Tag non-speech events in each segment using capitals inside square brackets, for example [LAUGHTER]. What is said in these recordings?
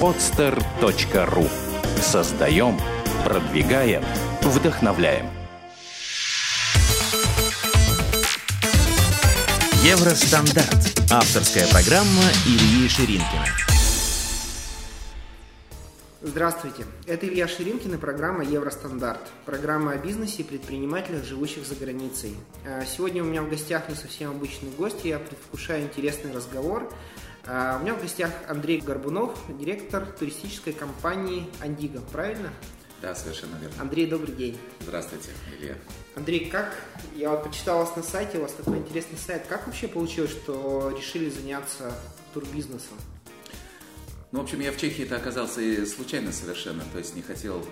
podster.ru Создаем, продвигаем, вдохновляем. Евростандарт. Авторская программа Ильи Ширинкина. Здравствуйте, это Илья Ширинкин и программа «Евростандарт». Программа о бизнесе и предпринимателях, живущих за границей. А, сегодня у меня в гостях не совсем обычный гость, я предвкушаю интересный разговор. А, у меня в гостях Андрей Горбунов, директор туристической компании «Андиго». Правильно? Да, совершенно верно. Андрей, добрый день. Здравствуйте, Илья. Андрей, как, я вот почитал вас на сайте, у вас такой интересный сайт. Как вообще получилось, что решили заняться турбизнесом? Ну, в общем, я в Чехии-то оказался и случайно совершенно, то есть не хотел,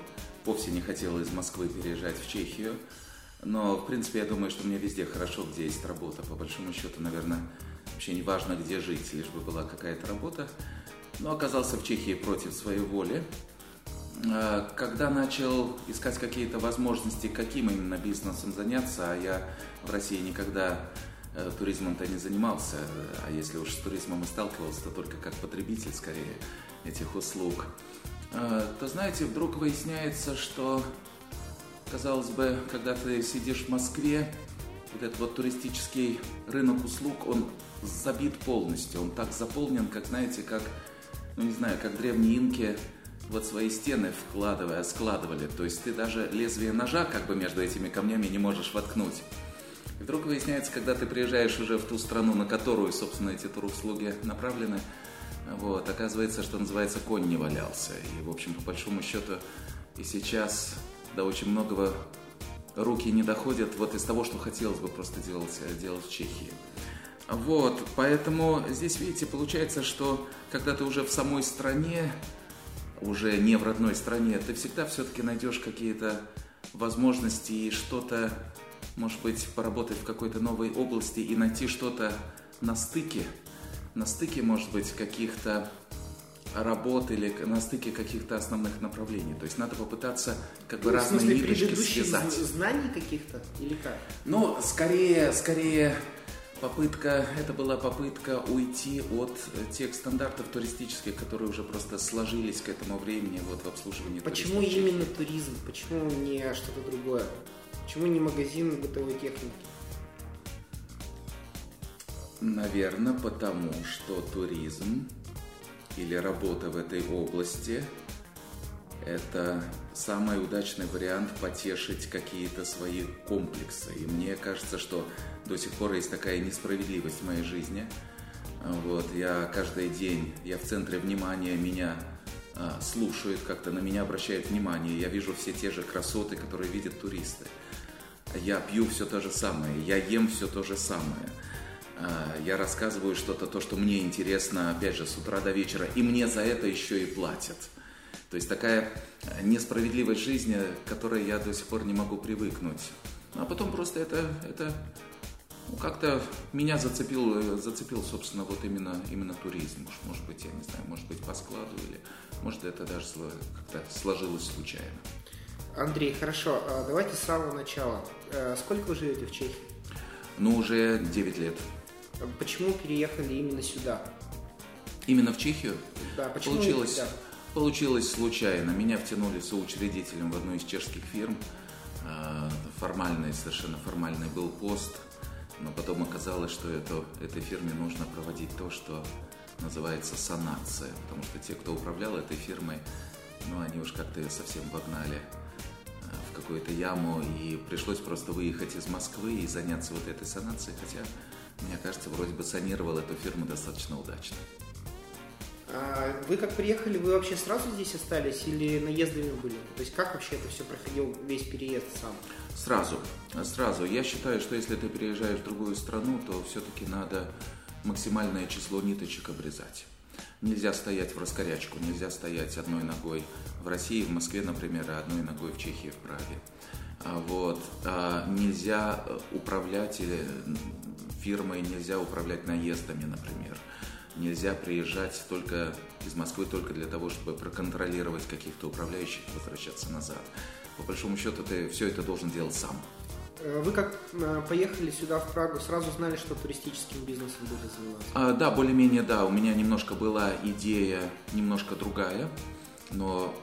вовсе не хотел из Москвы переезжать в Чехию, но, в принципе, я думаю, что мне везде хорошо, где есть работа. По большому счету, наверное, вообще не важно, где жить, лишь бы была какая-то работа. Но оказался в Чехии против своей воли. А, когда начал искать какие-то возможности, каким именно бизнесом заняться, а я в России никогда Э, туризмом-то не занимался, а если уж с туризмом и сталкивался, то только как потребитель скорее этих услуг, э, то знаете, вдруг выясняется, что, казалось бы, когда ты сидишь в Москве, вот этот вот туристический рынок услуг, он забит полностью, он так заполнен, как, знаете, как, ну не знаю, как древние инки вот свои стены вкладывая, складывали. То есть ты даже лезвие ножа как бы между этими камнями не можешь воткнуть. И вдруг выясняется, когда ты приезжаешь уже в ту страну, на которую, собственно, эти туруслуги направлены, вот, оказывается, что называется, конь не валялся. И, в общем, по большому счету, и сейчас до очень многого руки не доходят вот из того, что хотелось бы просто делать, делать в Чехии. Вот, поэтому здесь, видите, получается, что когда ты уже в самой стране, уже не в родной стране, ты всегда все-таки найдешь какие-то возможности и что-то может быть, поработать в какой-то новой области и найти что-то на стыке, на стыке, может быть, каких-то работ или на стыке каких-то основных направлений. То есть надо попытаться как бы ну, разные ниточки связать. знаний каких-то или как? Ну, скорее, скорее попытка, это была попытка уйти от тех стандартов туристических, которые уже просто сложились к этому времени вот в обслуживании Почему именно туризм? Почему не что-то другое? Почему не магазин бытовой техники? Наверное, потому что туризм или работа в этой области – это самый удачный вариант потешить какие-то свои комплексы. И мне кажется, что до сих пор есть такая несправедливость в моей жизни. Вот, я каждый день, я в центре внимания, меня а, слушают, как-то на меня обращают внимание. Я вижу все те же красоты, которые видят туристы я пью все то же самое, я ем все то же самое. А, я рассказываю что-то, то, что мне интересно, опять же, с утра до вечера, и мне за это еще и платят. То есть такая несправедливость жизни, к которой я до сих пор не могу привыкнуть. А потом просто это, это ну, как-то меня зацепил, зацепил, собственно, вот именно, именно туризм. Может, может быть, я не знаю, может быть, по складу или может это даже как-то сложилось случайно. Андрей, хорошо, а давайте с самого начала. Э, сколько вы живете в Чехии? Ну, уже 9 лет. Почему переехали именно сюда? Именно в Чехию? Да, почему? Получилось, да. Получилось случайно. Меня втянули соучредителем в одну из чешских фирм. Э, формальный, совершенно формальный был пост. Но потом оказалось, что это, этой фирме нужно проводить то, что называется санация. Потому что те, кто управлял этой фирмой, ну, они уж как-то ее совсем вогнали какую-то яму, и пришлось просто выехать из Москвы и заняться вот этой санацией, хотя, мне кажется, вроде бы санировал эту фирму достаточно удачно. А вы как приехали, вы вообще сразу здесь остались или наездами были? То есть как вообще это все проходил, весь переезд сам? Сразу, сразу. Я считаю, что если ты переезжаешь в другую страну, то все-таки надо максимальное число ниточек обрезать. Нельзя стоять в раскорячку, нельзя стоять одной ногой в России, в Москве, например, а одной ногой в Чехии, в Праге. А вот. А нельзя э, управлять или фирмой, нельзя управлять наездами, например. Нельзя приезжать только из Москвы только для того, чтобы проконтролировать каких-то управляющих и возвращаться назад. По большому счету, ты все это должен делать сам. Э, вы как э, поехали сюда, в Прагу, сразу знали, что туристическим бизнесом будете заниматься? А, да, более-менее, да. У меня немножко была идея, немножко другая, но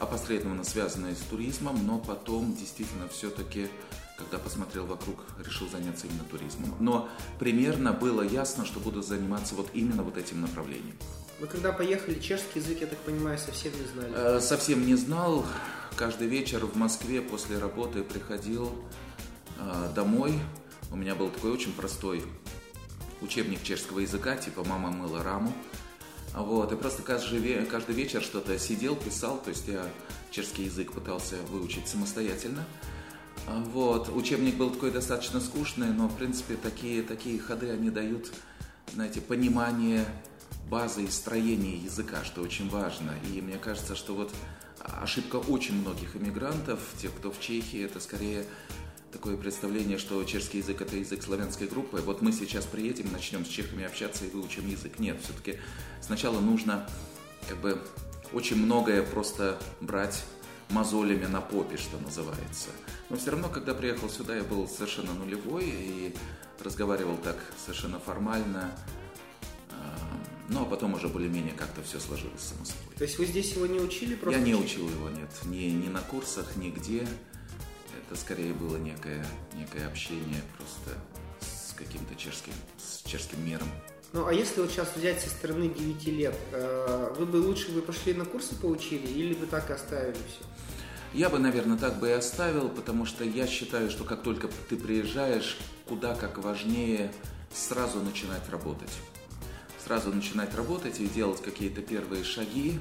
опосредованно связанная с туризмом, но потом действительно все-таки, когда посмотрел вокруг, решил заняться именно туризмом. Но примерно было ясно, что буду заниматься вот именно вот этим направлением. Вы когда поехали, чешский язык, я так понимаю, совсем не знали? Э, совсем не знал. Каждый вечер в Москве после работы приходил э, домой. У меня был такой очень простой учебник чешского языка, типа «Мама мыла раму». Вот, и просто каждый, каждый вечер что-то сидел, писал, то есть я чешский язык пытался выучить самостоятельно. Вот, учебник был такой достаточно скучный, но, в принципе, такие, такие ходы, они дают, знаете, понимание базы и строения языка, что очень важно. И мне кажется, что вот ошибка очень многих иммигрантов, тех, кто в Чехии, это скорее такое представление, что чешский язык это язык славянской группы. Вот мы сейчас приедем, начнем с чехами общаться и выучим язык. Нет, все-таки сначала нужно как бы очень многое просто брать мозолями на попе, что называется. Но все равно, когда приехал сюда, я был совершенно нулевой и разговаривал так совершенно формально, ну, а потом уже более-менее как-то все сложилось само собой. То есть вы здесь его не учили просто? Я не учил его, нет. Ни, ни на курсах, нигде. Это скорее было некое, некое общение просто с каким-то чешским, с чешским миром. Ну, а если вот сейчас взять со стороны 9 лет, э, вы бы лучше бы пошли на курсы поучили или бы так и оставили все? Я бы, наверное, так бы и оставил, потому что я считаю, что как только ты приезжаешь, куда как важнее сразу начинать работать сразу начинать работать и делать какие-то первые шаги.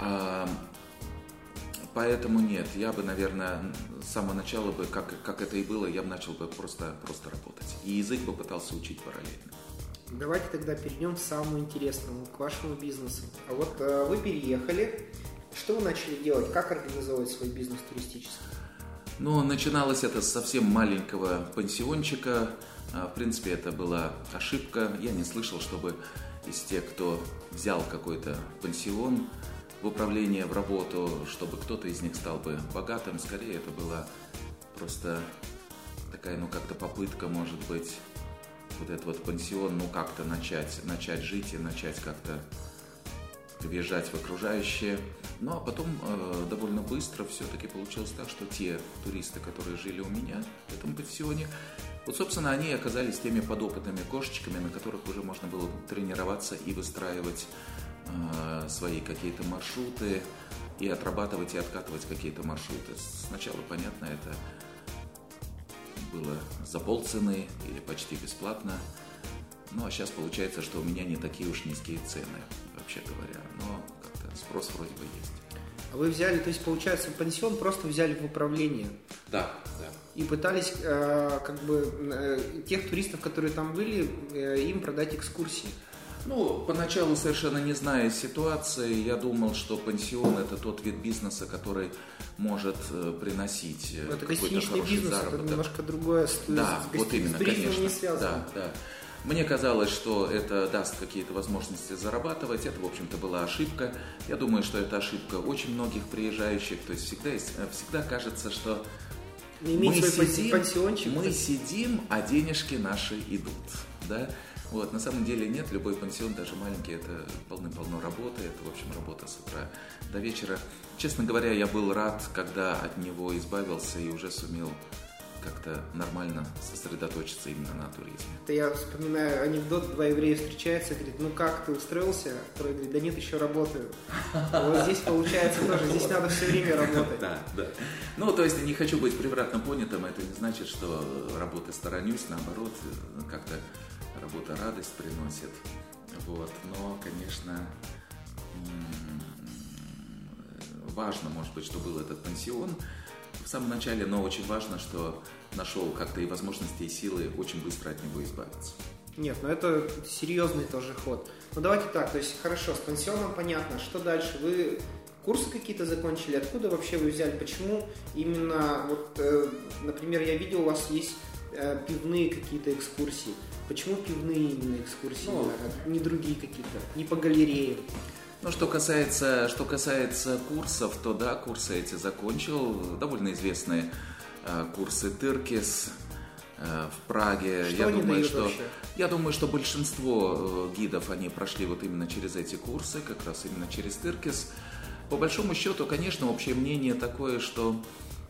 А, поэтому нет, я бы, наверное, с самого начала бы, как, как это и было, я бы начал бы просто, просто работать. И язык бы пытался учить параллельно. Давайте тогда перейдем к самому интересному, к вашему бизнесу. А вот э, вы переехали, что вы начали делать, как организовывать свой бизнес туристический? Ну, начиналось это с совсем маленького пансиончика, а, в принципе, это была ошибка. Я не слышал, чтобы из тех, кто взял какой-то пансион в управление, в работу, чтобы кто-то из них стал бы богатым. Скорее, это была просто такая, ну, как-то попытка, может быть, вот этот вот пансион, ну, как-то начать, начать жить и начать как-то въезжать в окружающее. Ну, а потом э, довольно быстро все-таки получилось так, что те туристы, которые жили у меня в этом пансионе, вот, собственно, они оказались теми подопытными кошечками, на которых уже можно было тренироваться и выстраивать э, свои какие-то маршруты, и отрабатывать и откатывать какие-то маршруты. Сначала, понятно, это было за полцены или почти бесплатно. Ну, а сейчас получается, что у меня не такие уж низкие цены, вообще говоря. Но как-то спрос вроде бы есть. А вы взяли, то есть, получается, пансион просто взяли в управление? Да, да и пытались э, как бы э, тех туристов, которые там были, э, им продать экскурсии. Ну, поначалу совершенно не зная ситуации, я думал, что пансион это тот вид бизнеса, который может э, приносить э, это какой-то хороший бизнес, заработок. Это немножко другое. С, да, с, вот именно, конечно. Не связано. Да, да. Мне казалось, что это даст какие-то возможности зарабатывать. Это, в общем-то, была ошибка. Я думаю, что это ошибка очень многих приезжающих. То есть всегда, э, всегда кажется, что мы сидим. Мы сидим, а денежки наши идут. Да? Вот, на самом деле нет, любой пансион, даже маленький, это полным-полно работы, это, в общем, работа с утра до вечера. Честно говоря, я был рад, когда от него избавился и уже сумел как-то нормально сосредоточиться именно на туризме. Это я вспоминаю анекдот, два еврея встречаются, говорит, ну как, ты устроился? Второй говорит, да нет, еще работаю. Вот здесь получается тоже, здесь надо все время работать. Да, да. Ну, то есть не хочу быть превратно понятым, это не значит, что работы сторонюсь, наоборот, как-то работа радость приносит. Вот, но, конечно, важно, может быть, что был этот пансион, в самом начале, но очень важно, что нашел как-то и возможности, и силы очень быстро от него избавиться. Нет, ну это серьезный тоже ход. Ну давайте так, то есть хорошо, с пансионом понятно, что дальше? Вы курсы какие-то закончили? Откуда вообще вы взяли? Почему именно, вот, э, например, я видел, у вас есть э, пивные какие-то экскурсии. Почему пивные именно экскурсии, ну, а не другие какие-то, не по галереям? Ну, что касается, что касается курсов, то да, курсы эти закончил, довольно известные э, курсы Тыркис э, в Праге. Что я они думаю, дают что вообще? я думаю, что большинство э, гидов они прошли вот именно через эти курсы, как раз именно через Тыркис. По большому счету, конечно, общее мнение такое, что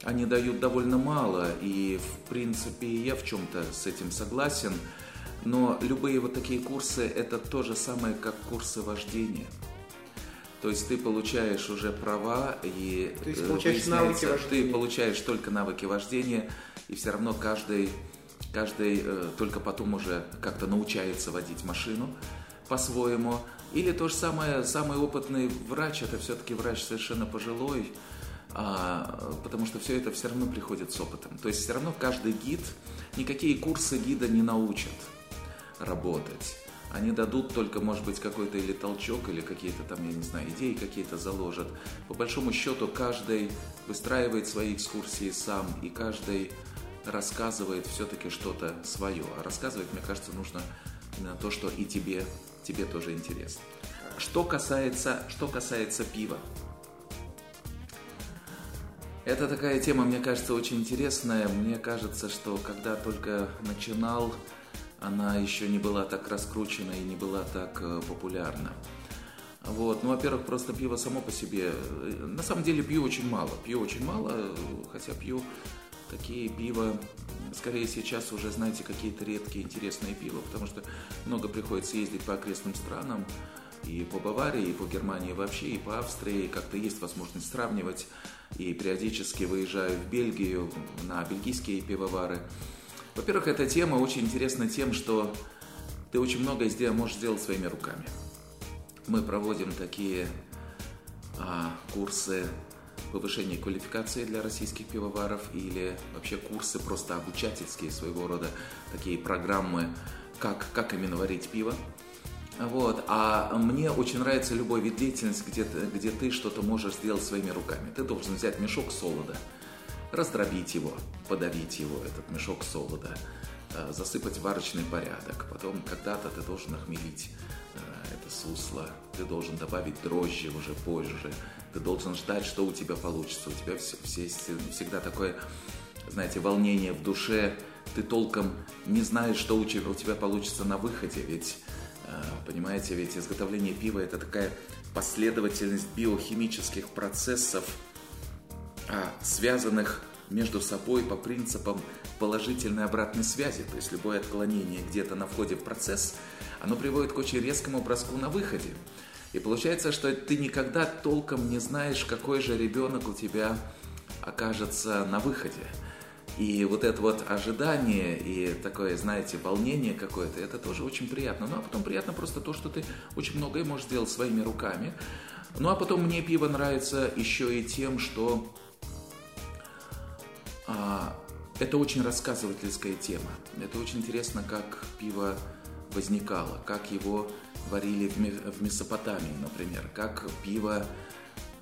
они дают довольно мало, и в принципе я в чем-то с этим согласен. Но любые вот такие курсы это то же самое, как курсы вождения. То есть ты получаешь уже права и То есть э, получаешь навыки выясняется, ты вождения. получаешь только навыки вождения, и все равно каждый, каждый э, только потом уже как-то научается водить машину по-своему. Или то же самое, самый опытный врач, это все-таки врач совершенно пожилой, а, потому что все это все равно приходит с опытом. То есть все равно каждый гид, никакие курсы гида не научат работать. Они дадут только, может быть, какой-то или толчок, или какие-то там, я не знаю, идеи какие-то заложат. По большому счету, каждый выстраивает свои экскурсии сам, и каждый рассказывает все-таки что-то свое. А рассказывать, мне кажется, нужно именно то, что и тебе, тебе тоже интересно. Что касается, что касается пива. Это такая тема, мне кажется, очень интересная. Мне кажется, что когда только начинал, она еще не была так раскручена и не была так э, популярна. Вот, ну, во-первых, просто пиво само по себе. э, На самом деле пью очень мало. Пью очень мало, э, хотя пью такие пива, м, скорее сейчас уже, знаете, какие-то редкие интересные пива, потому что много приходится ездить по окрестным странам, и по Баварии, и по Германии вообще, и по Австрии. Как-то есть возможность сравнивать. И периодически выезжаю в Бельгию на бельгийские пивовары. Во-первых, эта тема очень интересна тем, что ты очень многое сдел- можешь сделать своими руками. Мы проводим такие а, курсы повышения квалификации для российских пивоваров или вообще курсы просто обучательские своего рода, такие программы, как, как именно варить пиво. Вот. А мне очень нравится любой вид деятельности, где, где ты что-то можешь сделать своими руками. Ты должен взять мешок солода, раздробить его, подавить его, этот мешок солода, э, засыпать варочный порядок. Потом когда-то ты должен охмелить э, это сусло, ты должен добавить дрожжи уже позже, ты должен ждать, что у тебя получится. У тебя все, все- всегда такое, знаете, волнение в душе, ты толком не знаешь, что у тебя, у тебя получится на выходе, ведь э, Понимаете, ведь изготовление пива это такая последовательность биохимических процессов, связанных между собой по принципам положительной обратной связи. То есть любое отклонение где-то на входе в процесс, оно приводит к очень резкому броску на выходе. И получается, что ты никогда толком не знаешь, какой же ребенок у тебя окажется на выходе. И вот это вот ожидание и такое, знаете, волнение какое-то, это тоже очень приятно. Ну а потом приятно просто то, что ты очень многое можешь сделать своими руками. Ну а потом мне пиво нравится еще и тем, что а, это очень рассказывательская тема. Это очень интересно, как пиво возникало, как его варили в, Ме- в Месопотамии, например, как пиво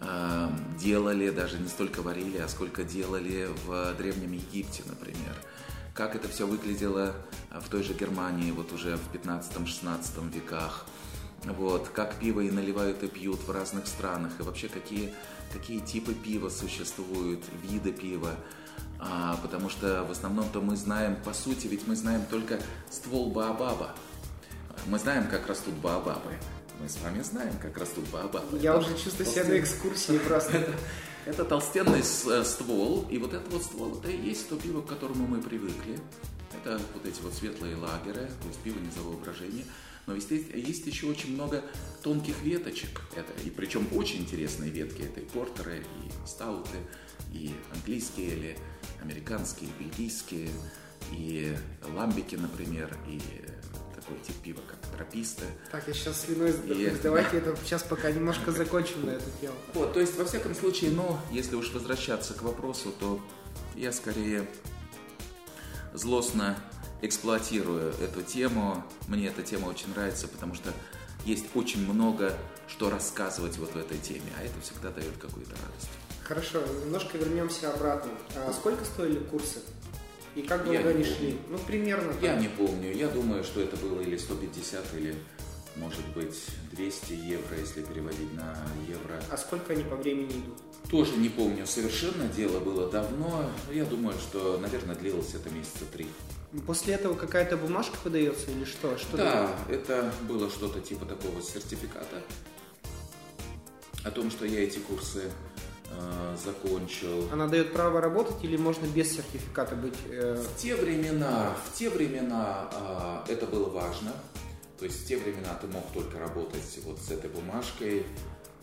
э, делали, даже не столько варили, а сколько делали в Древнем Египте, например. Как это все выглядело в той же Германии, вот уже в 15-16 веках. Вот, как пиво и наливают и пьют в разных странах, и вообще какие, какие типы пива существуют, виды пива. А, потому что в основном-то мы знаем, по сути, ведь мы знаем только ствол Баобаба. Мы знаем, как растут Баобабы. Мы с вами знаем, как растут Баобабы. Я уже чувствую себя на экскурсии просто. Это толстенный э, ствол, и вот этот вот ствол, это и есть то пиво, к которому мы привыкли. Это вот эти вот светлые лагеры, то есть пиво низового брожения. Но есть, есть еще очень много тонких веточек. Это, и причем очень интересные ветки. Это и портеры, и стауты, и английские или американские, бельгийские, и ламбики, например, и такой тип пива, как трописты. Так, я сейчас слюной. И- [LAUGHS] Давайте это сейчас пока немножко закончим на эту тему. Вот, то есть, во всяком случае, но если уж возвращаться к вопросу, то я скорее злостно эксплуатирую эту тему. Мне эта тема очень нравится, потому что есть очень много что рассказывать вот в этой теме, а это всегда дает какую-то радость. Хорошо, немножко вернемся обратно. А сколько стоили курсы? И как долго они шли? Ну, примерно. Я там. не помню, я думаю, что это было или 150, или, может быть, 200 евро, если переводить на евро. А сколько они по времени идут? Тоже не помню совершенно, дело было давно. Я думаю, что, наверное, длилось это месяца три. После этого какая-то бумажка выдается или что? что да, это было что-то типа такого сертификата о том, что я эти курсы закончил. Она дает право работать или можно без сертификата быть? Э... В те времена, в те времена э, это было важно. То есть в те времена ты мог только работать вот с этой бумажкой.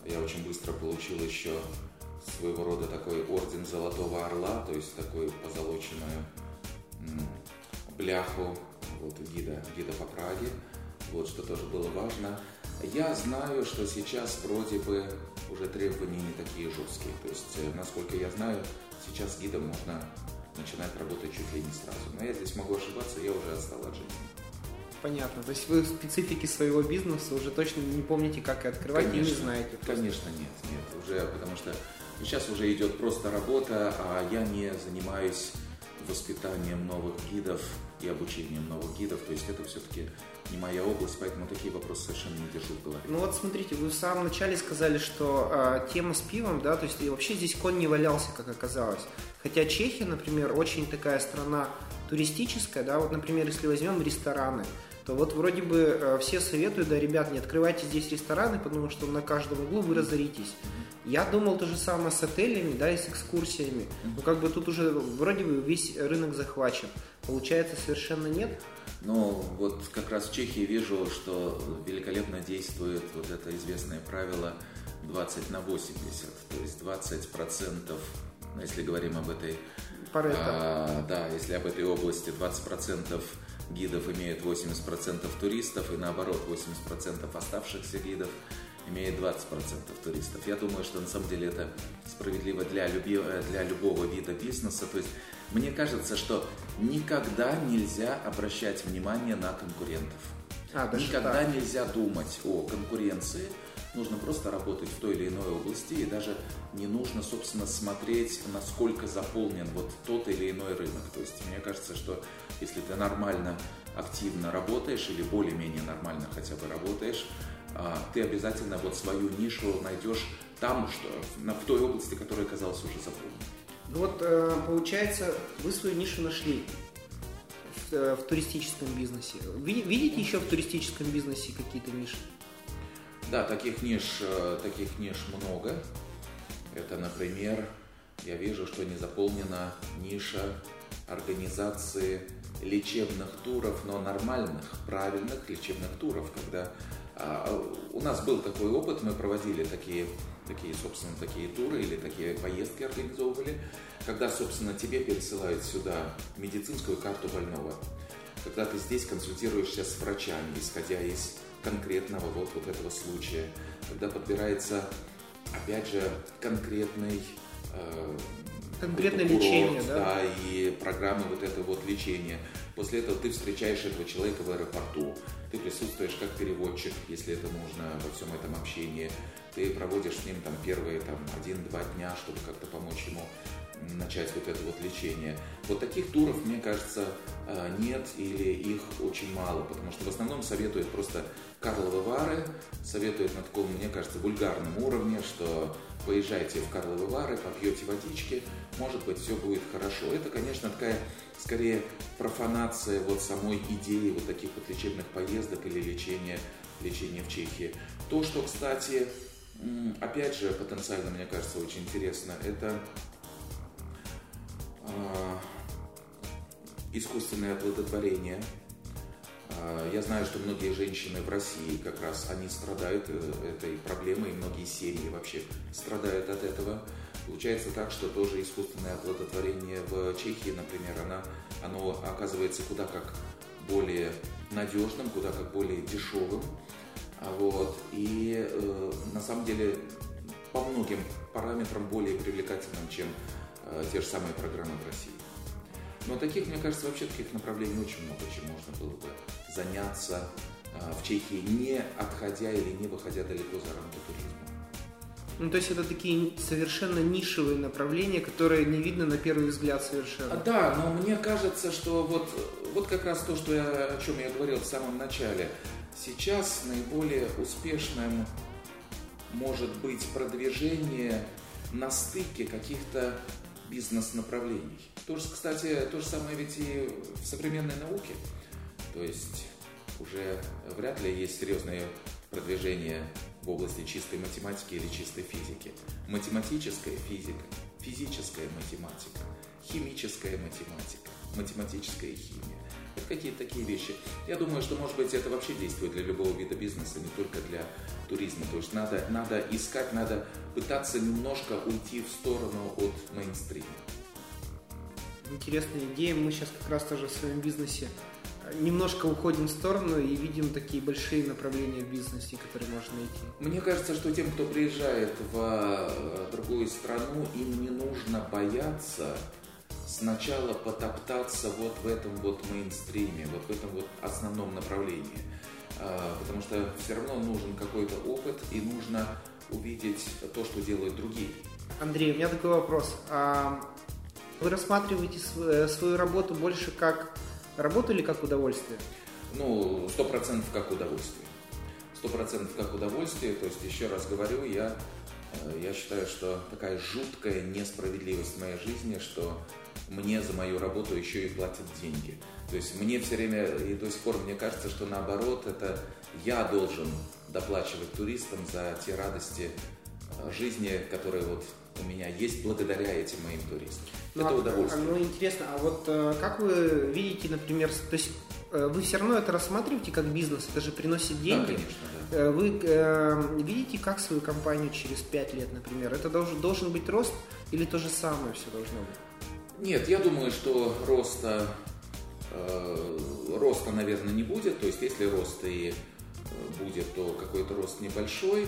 Я очень быстро получил еще своего рода такой орден Золотого Орла, то есть такую позолоченную бляху вот, гида, гида по Праге, вот, что тоже было важно. Я знаю, что сейчас вроде бы уже требования не такие жесткие. То есть, э, насколько я знаю, сейчас гидом можно начинать работать чуть ли не сразу. Но я здесь могу ошибаться, я уже отстал от жизни. Понятно. То есть вы в специфике своего бизнеса уже точно не помните, как и открывать, конечно, и не знаете. Просто. Конечно, нет, нет. Уже, потому что сейчас уже идет просто работа, а я не занимаюсь воспитанием новых гидов и обучением новых гидов. То есть это все-таки не моя область, поэтому такие вопросы совершенно не держу в голове. Ну вот смотрите, вы в самом начале сказали, что э, тема с пивом, да, то есть и вообще здесь конь не валялся, как оказалось. Хотя Чехия, например, очень такая страна туристическая, да, вот, например, если возьмем рестораны, то вот вроде бы э, все советуют, да, ребят, не открывайте здесь рестораны, потому что на каждом углу вы разоритесь. Я думал то же самое с отелями, да, и с экскурсиями. Но как бы тут уже вроде бы весь рынок захвачен. Получается, совершенно нет. Ну, вот как раз в Чехии вижу, что великолепно действует вот это известное правило 20 на 80. То есть 20 процентов, если говорим об этой... А, да, если об этой области 20 процентов гидов имеют 80% туристов, и наоборот 80% оставшихся гидов имеет 20% туристов. Я думаю, что на самом деле это справедливо для, люби, для любого вида бизнеса. То есть мне кажется, что никогда нельзя обращать внимание на конкурентов. А, никогда так. нельзя думать о конкуренции. Нужно просто работать в той или иной области, и даже не нужно, собственно, смотреть, насколько заполнен вот тот или иной рынок. То есть мне кажется, что если ты нормально, активно работаешь или более-менее нормально хотя бы работаешь, а, ты обязательно вот свою нишу найдешь там, что, в той области, которая оказалась уже заполнена. Ну вот, э, получается, вы свою нишу нашли в, э, в туристическом бизнесе. Видите еще в туристическом бизнесе какие-то ниши? Да, таких ниш, э, таких ниш много. Это, например, я вижу, что не заполнена ниша организации лечебных туров, но нормальных, правильных лечебных туров, когда а, у нас был такой опыт, мы проводили такие, такие, собственно, такие туры или такие поездки организовывали, когда, собственно, тебе пересылают сюда медицинскую карту больного, когда ты здесь консультируешься с врачами, исходя из конкретного вот, вот этого случая, когда подбирается, опять же, конкретный э, Конкретное курорт, лечение, да? Да, и программы вот этого вот лечения. После этого ты встречаешь этого человека в аэропорту, ты присутствуешь как переводчик, если это нужно во всем этом общении, ты проводишь с ним там первые там один-два дня, чтобы как-то помочь ему начать вот это вот лечение. Вот таких туров, мне кажется, э, нет или их очень мало, потому что в основном советуют просто Карловы Вары, советуют на таком, мне кажется, вульгарном уровне, что поезжайте в Карловы Вары, попьете водички, может быть, все будет хорошо. Это, конечно, такая скорее профанация вот самой идеи вот таких вот лечебных поездок или лечения, лечения в Чехии. То, что, кстати, опять же, потенциально, мне кажется, очень интересно, это а, искусственное оплодотворение. А, я знаю, что многие женщины в России как раз они страдают э, этой проблемой, и многие семьи вообще страдают от этого. Получается так, что тоже искусственное оплодотворение в Чехии, например, она, оно оказывается куда как более надежным, куда как более дешевым. А вот. И э, на самом деле по многим параметрам более привлекательным, чем э, те же самые программы в России. Но таких, мне кажется, вообще таких направлений очень много, чем можно было бы заняться э, в Чехии, не отходя или не выходя далеко за рамки туризма. Ну, то есть это такие совершенно нишевые направления, которые не видно на первый взгляд совершенно. А, да, но мне кажется, что вот, вот как раз то, что я, о чем я говорил в самом начале. Сейчас наиболее успешным может быть продвижение на стыке каких-то бизнес-направлений. То же, кстати, то же самое ведь и в современной науке. То есть уже вряд ли есть серьезное продвижение в области чистой математики или чистой физики. Математическая физика, физическая математика, химическая математика, математическая химия. Это какие-то такие вещи. Я думаю, что, может быть, это вообще действует для любого вида бизнеса, не только для туризма. То есть надо, надо искать, надо пытаться немножко уйти в сторону от мейнстрима. Интересная идея. Мы сейчас как раз тоже в своем бизнесе немножко уходим в сторону и видим такие большие направления в бизнесе, которые можно найти. Мне кажется, что тем, кто приезжает в э, другую страну, им не нужно бояться сначала потоптаться вот в этом вот мейнстриме, вот в этом вот основном направлении. А, потому что все равно нужен какой-то опыт и нужно увидеть то, что делают другие. Андрей, у меня такой вопрос. А, вы рассматриваете свою работу больше как работу или как удовольствие? Ну, сто процентов как удовольствие. Сто процентов как удовольствие. То есть, еще раз говорю, я, э, я считаю, что такая жуткая несправедливость в моей жизни, что мне за мою работу еще и платят деньги. То есть мне все время и до сих пор мне кажется, что наоборот, это я должен доплачивать туристам за те радости э, жизни, которые вот у меня есть благодаря этим моим туристам. Ну, это а, удовольствие. Ну, интересно, а вот э, как вы видите, например, то есть э, вы все равно это рассматриваете как бизнес, это же приносит деньги. Да, конечно, да. Вы э, видите, как свою компанию через 5 лет, например? Это должен, должен быть рост или то же самое все должно быть? Нет, я думаю, что роста, э, роста, наверное, не будет. То есть, если рост и э, будет, то какой-то рост небольшой.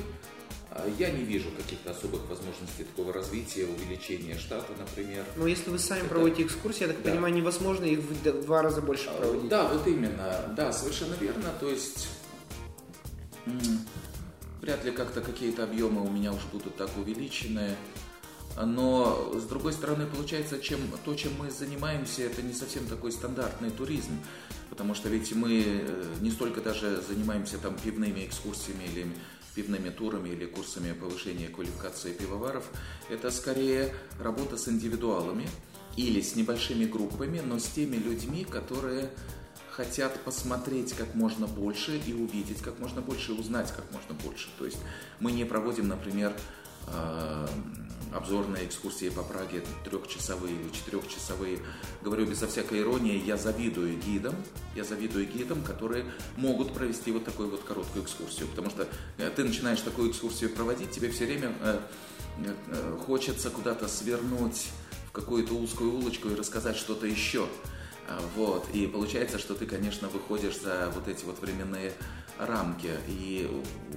А я не вижу каких-то особых возможностей такого развития, увеличения штата, например. Но если вы сами Это... проводите экскурсии, я так да. понимаю, невозможно их в два раза больше а, проводить. Да, вот именно. Да, совершенно верно. То есть вряд ли как-то какие-то объемы у меня уже будут так увеличены. Но, с другой стороны, получается, чем, то, чем мы занимаемся, это не совсем такой стандартный туризм. Потому что ведь мы э, не столько даже занимаемся там пивными экскурсиями или пивными турами или курсами повышения квалификации пивоваров. Это скорее работа с индивидуалами или с небольшими группами, но с теми людьми, которые хотят посмотреть как можно больше и увидеть как можно больше, узнать как можно больше. То есть мы не проводим, например, обзорные экскурсии по Праге трехчасовые или четырехчасовые. Говорю безо всякой иронии, я завидую гидам, я завидую гидам, которые могут провести вот такую вот короткую экскурсию. Потому что э, ты начинаешь такую экскурсию проводить, тебе все время э, э, хочется куда-то свернуть в какую-то узкую улочку и рассказать что-то еще. А, вот. И получается, что ты, конечно, выходишь за вот эти вот временные рамки. И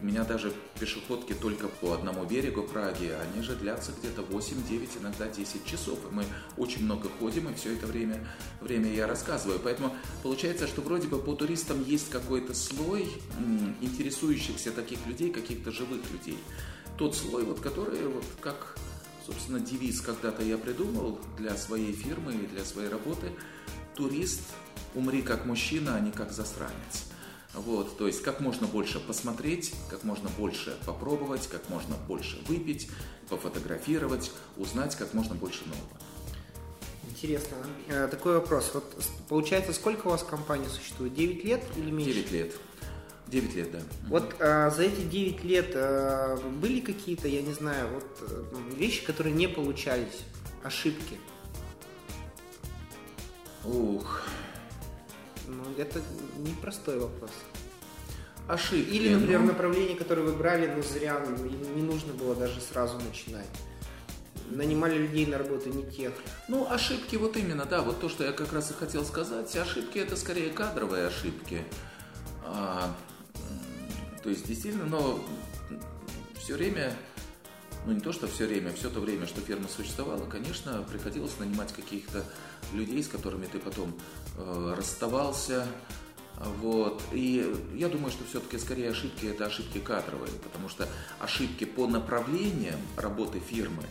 у меня даже пешеходки только по одному берегу Праги, они же длятся где-то 8, 9, иногда 10 часов. И мы очень много ходим, и все это время, время я рассказываю. Поэтому получается, что вроде бы по туристам есть какой-то слой интересующихся таких людей, каких-то живых людей. Тот слой, вот, который вот как собственно, девиз когда-то я придумал для своей фирмы и для своей работы – турист, умри как мужчина, а не как засранец. Вот, то есть как можно больше посмотреть, как можно больше попробовать, как можно больше выпить, пофотографировать, узнать как можно больше нового. Интересно. Э, такой вопрос. Вот получается, сколько у вас компания существует? 9 лет или меньше? 9 лет. 9 лет, да. Вот а, за эти 9 лет а, были какие-то, я не знаю, вот вещи, которые не получались, ошибки? Ух. Ну, это непростой вопрос. Ошибки. Или, например, ну... направление, которое вы брали, но зря, ну, не нужно было даже сразу начинать. Нанимали людей на работу не тех. Ну, ошибки вот именно, да, вот то, что я как раз и хотел сказать. Ошибки это скорее кадровые ошибки. А, то есть, действительно, но все время ну не то, что все время, все то время, что ферма существовала, конечно, приходилось нанимать каких-то людей, с которыми ты потом э, расставался. Вот. И я думаю, что все-таки скорее ошибки это ошибки кадровые, потому что ошибки по направлениям работы фирмы,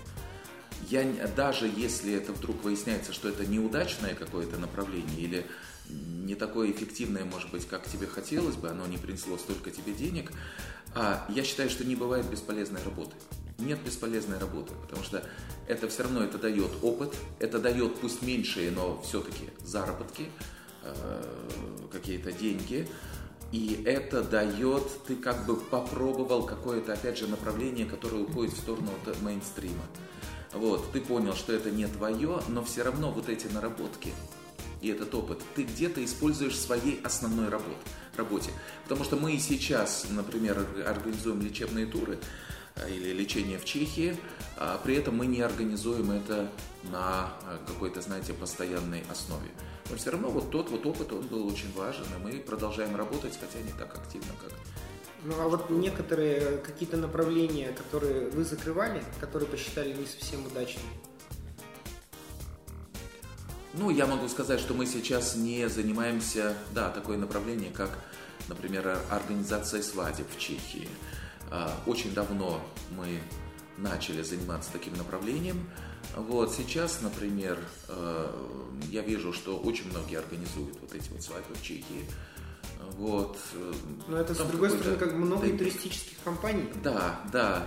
я, даже если это вдруг выясняется, что это неудачное какое-то направление или не такое эффективное, может быть, как тебе хотелось бы, оно не принесло столько тебе денег, а я считаю, что не бывает бесполезной работы нет бесполезной работы, потому что это все равно это дает опыт, это дает пусть меньшие, но все-таки заработки, э, какие-то деньги, и это дает, ты как бы попробовал какое-то, опять же, направление, которое уходит в сторону мейнстрима. Вот, ты понял, что это не твое, но все равно вот эти наработки и этот опыт ты где-то используешь в своей основной работе, работе. Потому что мы сейчас, например, организуем лечебные туры, или лечение в Чехии, а при этом мы не организуем это на э, какой-то, знаете, постоянной основе. Но все равно вот тот вот опыт, он был очень важен, и мы продолжаем работать, хотя не так активно, как ну а вот некоторые какие-то направления, которые вы закрывали, которые посчитали не совсем удачными? Ну, я могу сказать, что мы сейчас не занимаемся, да, такое направление, как, например, организация свадеб в Чехии. А, очень давно мы начали заниматься таким направлением. Вот сейчас, например, э, я вижу, что очень многие организуют вот эти вот свадьбы в Чехии. Вот. Э, Но это, с другой стороны, как много туристических компаний. Да, да.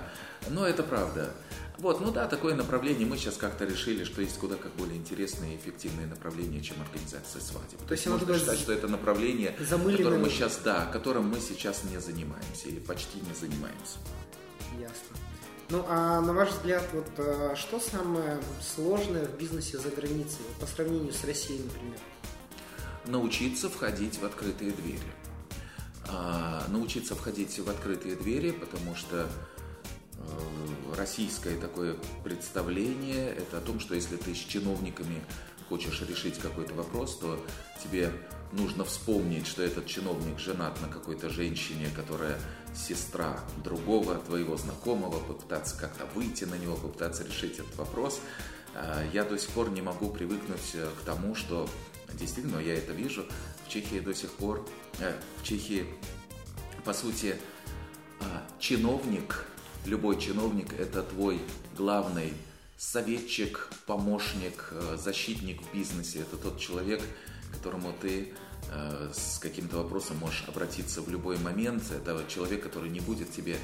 Но это правда. Вот, ну да, такое направление. Мы сейчас как-то решили, что есть куда как более интересные и эффективные направления, чем организация свадеб. То, есть можно считать, что это направление, которым мы сейчас, да, которым мы сейчас не занимаемся или почти не занимаемся. Ясно. Ну, а на ваш взгляд, вот а, что самое сложное в бизнесе за границей по сравнению с Россией, например? Научиться входить в открытые двери. А, научиться входить в открытые двери, потому что Э, российское такое представление, это о том, что если ты с чиновниками хочешь решить какой-то вопрос, то тебе нужно вспомнить, что этот чиновник женат на какой-то женщине, которая сестра другого твоего знакомого, попытаться как-то выйти на него, попытаться решить этот вопрос. Э, я до сих пор не могу привыкнуть э, к тому, что действительно я это вижу. В Чехии до сих пор, в Чехии, по сути, чиновник любой чиновник – это твой главный советчик, помощник, э, защитник в бизнесе. Это тот человек, к которому ты э, с каким-то вопросом можешь обратиться в любой момент. Это человек, который не будет тебе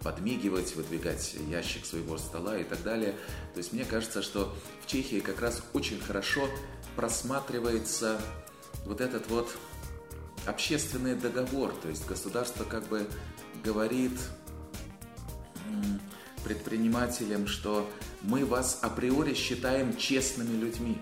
подмигивать, выдвигать ящик своего стола и так далее. То есть мне кажется, что в Чехии как раз очень хорошо просматривается вот этот вот общественный договор. То есть государство как бы говорит предпринимателям, что мы вас априори считаем честными людьми.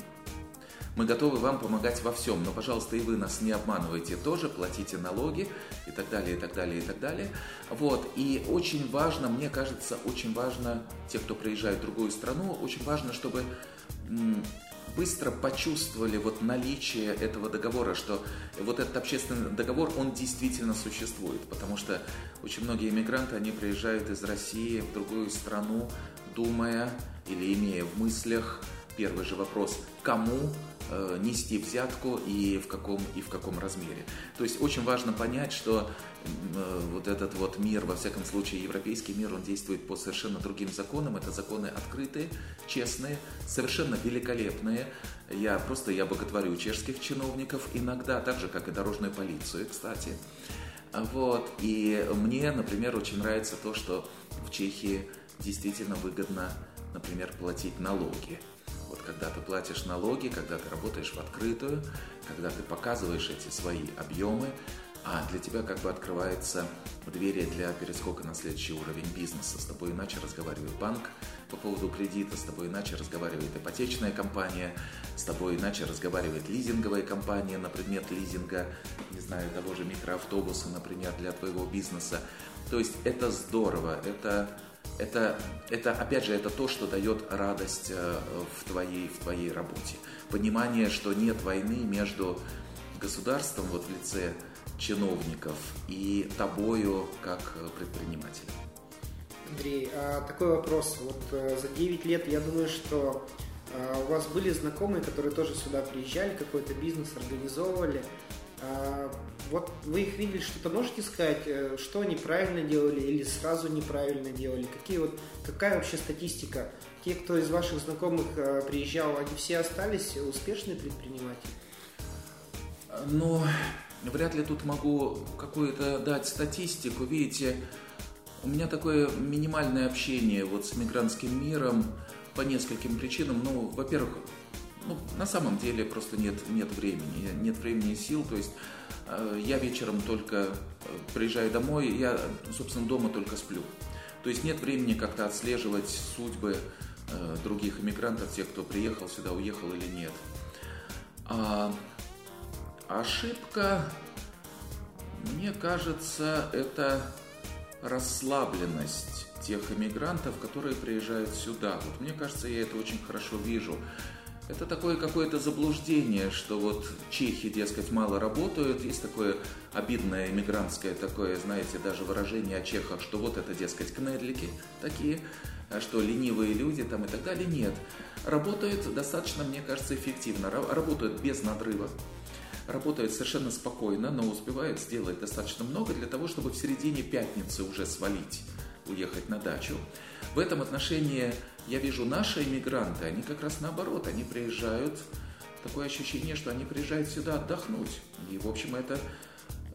Мы готовы вам помогать во всем, но, пожалуйста, и вы нас не обманывайте тоже, платите налоги и так далее, и так далее, и так далее. Вот, и очень важно, мне кажется, очень важно, те, кто приезжает в другую страну, очень важно, чтобы быстро почувствовали вот наличие этого договора, что вот этот общественный договор, он действительно существует, потому что очень многие иммигранты, они приезжают из России в другую страну, думая или имея в мыслях первый же вопрос, кому Э, нести взятку и в каком и в каком размере. То есть очень важно понять, что э, вот этот вот мир, во всяком случае европейский мир, он действует по совершенно другим законам. Это законы открытые, честные, совершенно великолепные. Я просто я боготворю чешских чиновников иногда, так же как и дорожную полицию, кстати. Вот. И мне, например, очень нравится то, что в Чехии действительно выгодно, например, платить налоги. Вот когда ты платишь налоги, когда ты работаешь в открытую, когда ты показываешь эти свои объемы, а для тебя как бы открывается двери для перескока на следующий уровень бизнеса. С тобой иначе разговаривает банк по поводу кредита, с тобой иначе разговаривает ипотечная компания, с тобой иначе разговаривает лизинговая компания на предмет лизинга, не знаю, того же микроавтобуса, например, для твоего бизнеса. То есть это здорово, это это, это, опять же, это то, что дает радость э, в твоей, в твоей работе. Понимание, что нет войны между государством вот в лице чиновников и тобою как предпринимателем. Андрей, а такой вопрос. Вот э, за 9 лет я думаю, что э, у вас были знакомые, которые тоже сюда приезжали, какой-то бизнес организовывали. Вот вы их видели, что-то можете сказать, э, что они правильно делали или сразу неправильно делали? Какие вот, какая вообще статистика? Те, кто из ваших знакомых э, приезжал, они все остались успешные предприниматели? Ну, вряд ли тут могу какую-то дать статистику. Видите, У меня такое минимальное общение вот с мигрантским миром по нескольким причинам. Ну, во-первых, ну, на самом деле просто нет, нет времени, нет времени и сил. То есть э, я вечером только э, приезжаю домой, я, собственно, дома только сплю. То есть нет времени как-то отслеживать судьбы э, других иммигрантов, тех, кто приехал сюда, уехал или нет. А, ошибка, мне кажется, это расслабленность тех иммигрантов, которые приезжают сюда. Вот мне кажется, я это очень хорошо вижу. Это такое какое-то заблуждение, что вот чехи, дескать, мало работают. Есть такое обидное иммигрантское такое, знаете, даже выражение о чехах, что вот это, дескать, кнедлики такие, а что ленивые люди там и так далее. Нет. Работают достаточно, мне кажется, эффективно. Работают без надрыва. Работают совершенно спокойно, но успевают сделать достаточно много для того, чтобы в середине пятницы уже свалить, уехать на дачу. В этом отношении я вижу наши иммигранты, они как раз наоборот, они приезжают, такое ощущение, что они приезжают сюда отдохнуть. И, в общем, это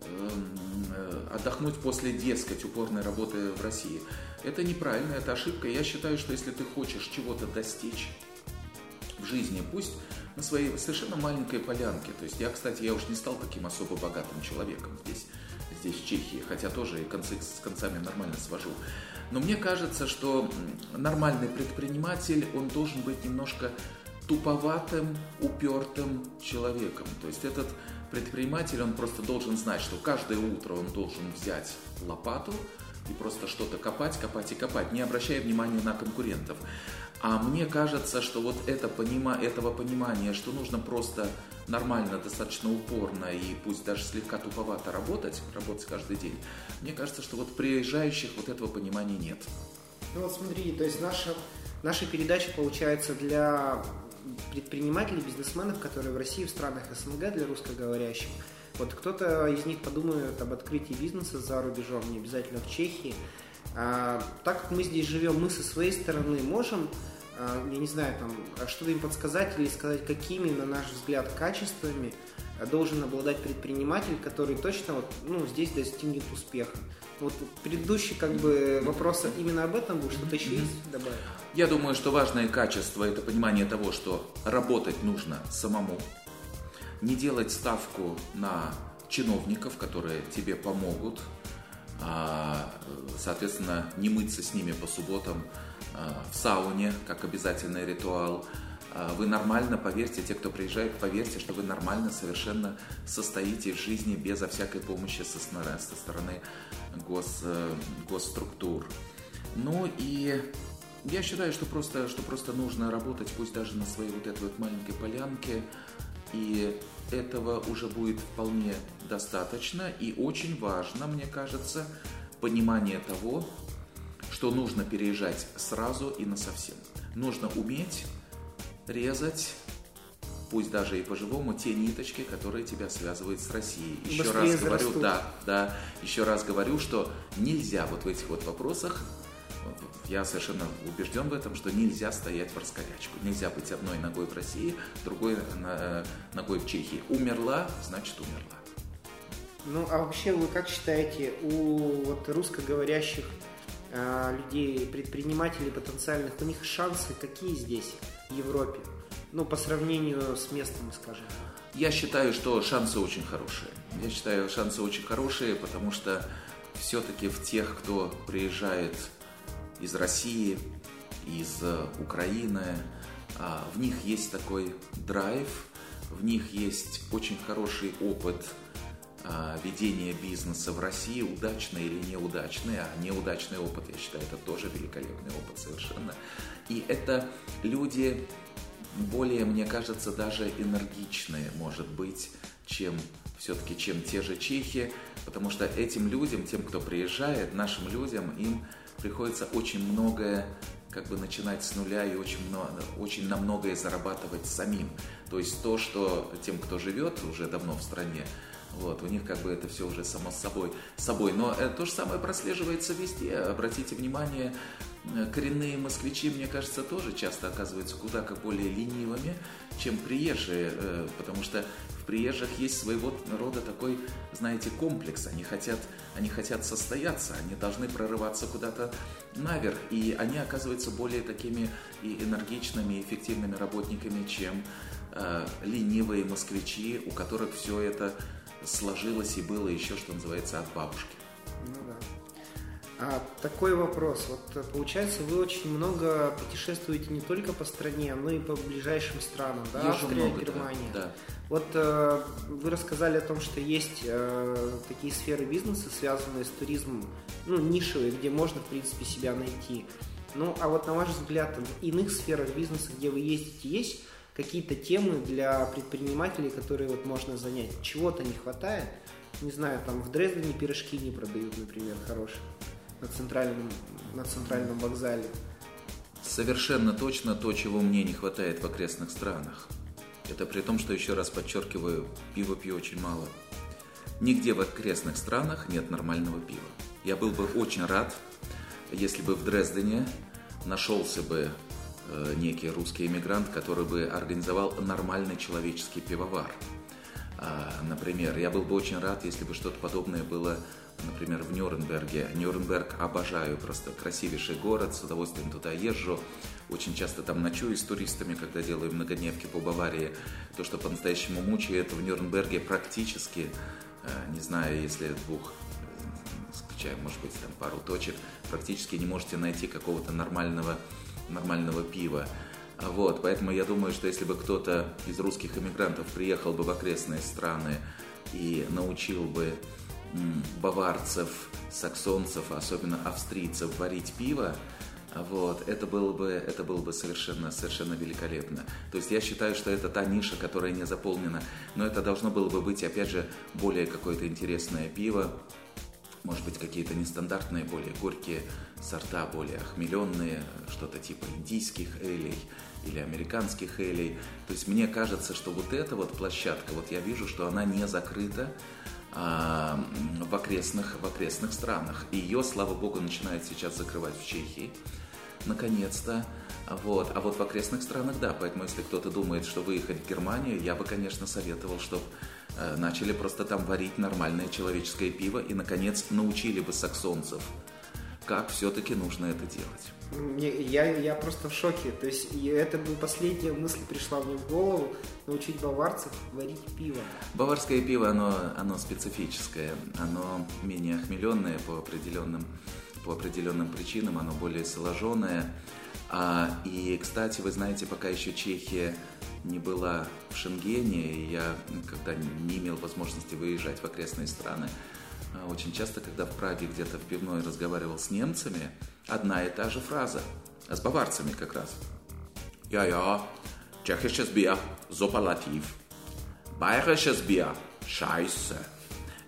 эм, э, отдохнуть после, дескать, упорной работы в России. Это неправильно, это ошибка. Я считаю, что если ты хочешь чего-то достичь в жизни, пусть на своей совершенно маленькой полянке. То есть я, кстати, я уж не стал таким особо богатым человеком здесь, здесь в Чехии, хотя тоже и концы с концами нормально свожу. Но мне кажется, что нормальный предприниматель, он должен быть немножко туповатым, упертым человеком. То есть этот предприниматель, он просто должен знать, что каждое утро он должен взять лопату и просто что-то копать, копать и копать, не обращая внимания на конкурентов. А мне кажется, что вот это понима, этого понимания, что нужно просто нормально, достаточно упорно и пусть даже слегка туповато работать, работать каждый день, мне кажется, что вот приезжающих вот этого понимания нет. Ну вот смотри, то есть наша, наша передача получается для предпринимателей, бизнесменов, которые в России, в странах СНГ, для русскоговорящих. Вот кто-то из них подумает об открытии бизнеса за рубежом, не обязательно в Чехии. А, так как мы здесь живем, мы со своей стороны можем я не знаю, там, а что-то им подсказать или сказать, какими, на наш взгляд, качествами должен обладать предприниматель, который точно вот, ну, здесь достигнет успеха. Вот предыдущий как бы вопрос именно об этом был, что-то еще есть добавить? Я думаю, что важное качество – это понимание того, что работать нужно самому, не делать ставку на чиновников, которые тебе помогут, а, соответственно, не мыться с ними по субботам, Э, в сауне, как обязательный ритуал. Э, вы нормально, поверьте, те, кто приезжает, поверьте, что вы нормально совершенно состоите в жизни безо всякой помощи со стороны, со стороны гос, э, госструктур. Ну и я считаю, что просто, что просто нужно работать, пусть даже на своей вот этой вот маленькой полянке, и этого уже будет вполне достаточно. И очень важно, мне кажется, понимание того, что нужно переезжать сразу и на совсем. Нужно уметь резать пусть даже и по-живому, те ниточки, которые тебя связывают с Россией. Еще Быстрее раз говорю, да, да, еще раз говорю, что нельзя вот в этих вот вопросах, я совершенно убежден в этом, что нельзя стоять в раскорячку. Нельзя быть одной ногой в России, другой э, ногой в Чехии. Умерла, значит умерла. Ну, а вообще вы как считаете, у вот русскоговорящих людей, предпринимателей потенциальных, у них шансы какие здесь, в Европе? Ну, по сравнению с местными, скажем. Я считаю, что шансы очень хорошие. Я считаю, шансы очень хорошие, потому что все-таки в тех, кто приезжает из России, из э, Украины, а, в них есть такой драйв, в них есть очень хороший опыт ведения бизнеса в России, удачный или неудачный, а неудачный опыт, я считаю, это тоже великолепный опыт совершенно. И это люди более, мне кажется, даже энергичные, может быть, чем все-таки, чем те же чехи, потому что этим людям, тем, кто приезжает, нашим людям, им приходится очень многое как бы начинать с нуля и очень, много, очень на многое зарабатывать самим. То есть то, что тем, кто живет уже давно в стране, вот, у них как бы это все уже само собой. собой. Но э, то же самое прослеживается везде. Обратите внимание, э, коренные москвичи, мне кажется, тоже часто оказываются куда как более ленивыми, чем приезжие, э, потому что в приезжих есть своего рода такой, знаете, комплекс. Они хотят, они хотят состояться, они должны прорываться куда-то наверх. И они оказываются более такими и энергичными, и эффективными работниками, чем э, ленивые москвичи, у которых все это сложилось и было еще, что называется, от бабушки. Ну да. А, такой вопрос. Вот получается, вы очень много путешествуете не только по стране, но и по ближайшим странам, да? Езжу Австрия, много, Германия. Да, да. Вот э, вы рассказали о том, что есть э, такие сферы бизнеса, связанные с туризмом, ну, нишевые, где можно, в принципе, себя найти. Ну, а вот на ваш взгляд, в иных сферах бизнеса, где вы ездите, есть какие-то темы для предпринимателей, которые вот можно занять? Чего-то не хватает? Не знаю, там в Дрездене пирожки не продают, например, хорошие на центральном, на центральном вокзале. Совершенно точно то, чего мне не хватает в окрестных странах. Это при том, что, еще раз подчеркиваю, пива пью очень мало. Нигде в окрестных странах нет нормального пива. Я был бы очень рад, если бы в Дрездене нашелся бы некий русский эмигрант, который бы организовал нормальный человеческий пивовар. А, например, я был бы очень рад, если бы что-то подобное было например, в Нюрнберге. Нюрнберг обожаю, просто красивейший город, с удовольствием туда езжу. Очень часто там ночую с туристами, когда делаю многодневки по Баварии. То, что по-настоящему мучает в Нюрнберге практически, э, не знаю, если двух э, исключаем, может быть, там пару точек, практически не можете найти какого-то нормального, нормального пива. Вот, поэтому я думаю, что если бы кто-то из русских иммигрантов приехал бы в окрестные страны и научил бы баварцев, саксонцев, особенно австрийцев варить пиво, вот, это было бы, это было бы совершенно, совершенно великолепно. То есть я считаю, что это та ниша, которая не заполнена, но это должно было бы быть, опять же, более какое-то интересное пиво, может быть, какие-то нестандартные, более горькие сорта, более охмеленные, что-то типа индийских элей или американских элей. То есть мне кажется, что вот эта вот площадка, вот я вижу, что она не закрыта, а, в окрестных, в окрестных странах. И ее, слава богу, начинают сейчас закрывать в Чехии. Наконец-то. Вот. А вот в окрестных странах, да. Поэтому, если кто-то думает, что выехать в Германию, я бы, конечно, советовал, чтобы начали просто там варить нормальное человеческое пиво и, наконец, научили бы саксонцев, как все-таки нужно это делать. Я, я просто в шоке. То есть это была последняя мысль пришла мне в голову научить баварцев варить пиво. Баварское пиво, оно, оно специфическое, оно менее охмеленное по определенным, по определенным причинам, оно более соложенное. А, и, кстати, вы знаете, пока еще Чехия не была в Шенгене, я когда не имел возможности выезжать в окрестные страны, а, очень часто, когда в Праге где-то в пивной разговаривал с немцами, одна и та же фраза. С баварцами как раз. Ja, чехisches Bier, superlativ. Bayerisches Bier, scheiße.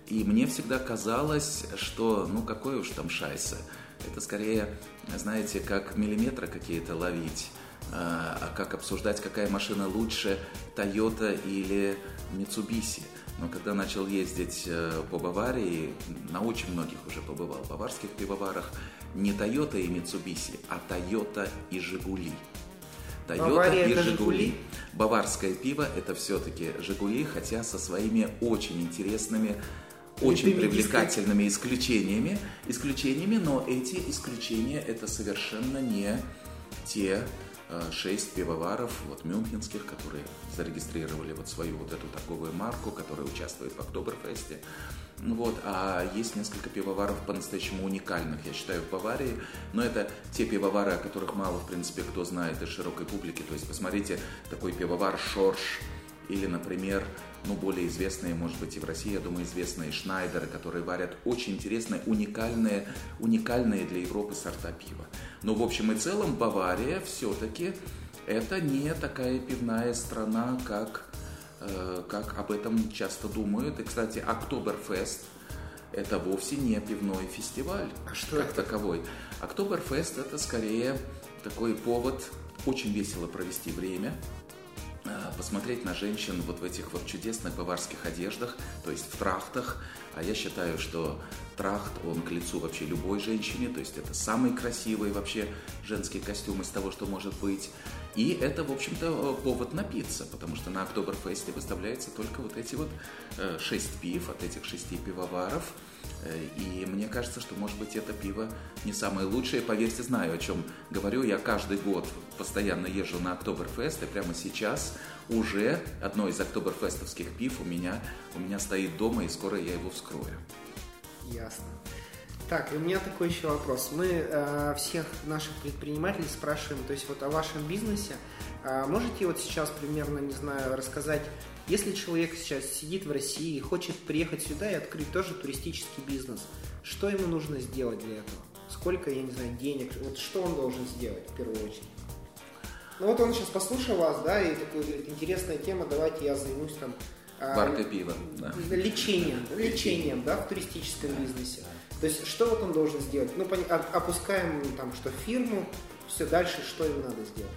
И мне всегда казалось, что ну какой уж там шайсе. Это скорее, знаете, как миллиметры какие-то ловить, а, а как обсуждать, какая машина лучше, Toyota или Mitsubishi. Но когда начал ездить э, по Баварии, на очень многих уже побывал, в баварских пивоварах, не Toyota и Mitsubishi, а Toyota и Жигули. Toyota и. Жигули. Баварское пиво это все-таки Жигули, хотя со своими очень интересными очень привлекательными исключениями, исключениями, но эти исключения это совершенно не те Э, шесть пивоваров, вот мюнхенских, которые зарегистрировали вот свою вот эту торговую марку, которая участвует в Октоберфесте. Вот, а есть несколько пивоваров по-настоящему уникальных, я считаю, в Баварии, но это те пивовары, о которых мало, в принципе, кто знает из широкой публики. То есть, посмотрите, такой пивовар Шорш, или, например, ну, более известные, может быть, и в России, я думаю, известные Шнайдеры, которые варят очень интересные, уникальные, уникальные для Европы сорта пива. Но в общем и целом Бавария все-таки это не такая пивная страна, как, э, как об этом часто думают. И, кстати, Октоберфест это вовсе не пивной фестиваль А что как это? таковой. Октоберфест это скорее такой повод очень весело провести время, посмотреть на женщин вот в этих вот чудесных баварских одеждах, то есть в трахтах. А я считаю, что трахт, он к лицу вообще любой женщине, то есть это самый красивый вообще женский костюм из того, что может быть. И это, в общем-то, повод напиться, потому что на Октоберфесте выставляются только вот эти вот э, шесть пив от этих шести пивоваров. Э, и мне кажется, что, может быть, это пиво не самое лучшее. Поверьте, знаю, о чем говорю. Я каждый год постоянно езжу на Октоберфест, и прямо сейчас уже одно из октоберфестовских пив у меня, у меня стоит дома, и скоро я его вскрою. Ясно. Так, и у меня такой еще вопрос. Мы э, всех наших предпринимателей спрашиваем, то есть вот о вашем бизнесе. Э, можете вот сейчас примерно, не знаю, рассказать, если человек сейчас сидит в России и хочет приехать сюда и открыть тоже туристический бизнес, что ему нужно сделать для этого? Сколько, я не знаю, денег? Вот что он должен сделать в первую очередь? Ну вот он сейчас послушал вас, да, и такой говорит, интересная тема, давайте я займусь там а, Варкой пива, да. Лечением, лечением, да, в туристическом бизнесе. То есть, что вот он должен сделать? Ну, опускаем там, что фирму, все дальше, что ему надо сделать?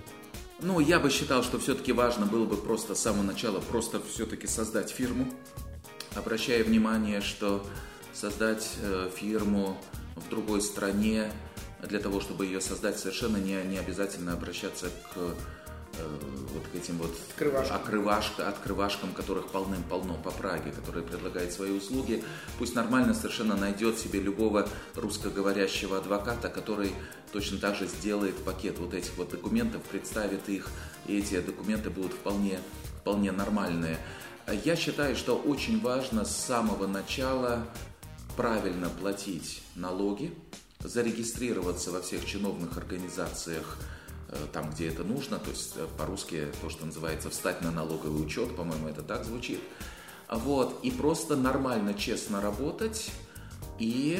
Ну, я бы считал, что все-таки важно было бы просто с самого начала просто все-таки создать фирму, обращая внимание, что создать э, фирму в другой стране, для того, чтобы ее создать, совершенно не, не обязательно обращаться к вот к этим вот открывашкам. Открывашка, открывашкам, которых полным-полно по Праге, которые предлагают свои услуги. Пусть нормально совершенно найдет себе любого русскоговорящего адвоката, который точно так же сделает пакет вот этих вот документов, представит их, и эти документы будут вполне, вполне нормальные. Я считаю, что очень важно с самого начала правильно платить налоги, зарегистрироваться во всех чиновных организациях, Э, там, где это нужно, то есть э, по-русски то, что называется встать на налоговый учет, по-моему, это так звучит. Вот, и просто нормально, честно работать, и,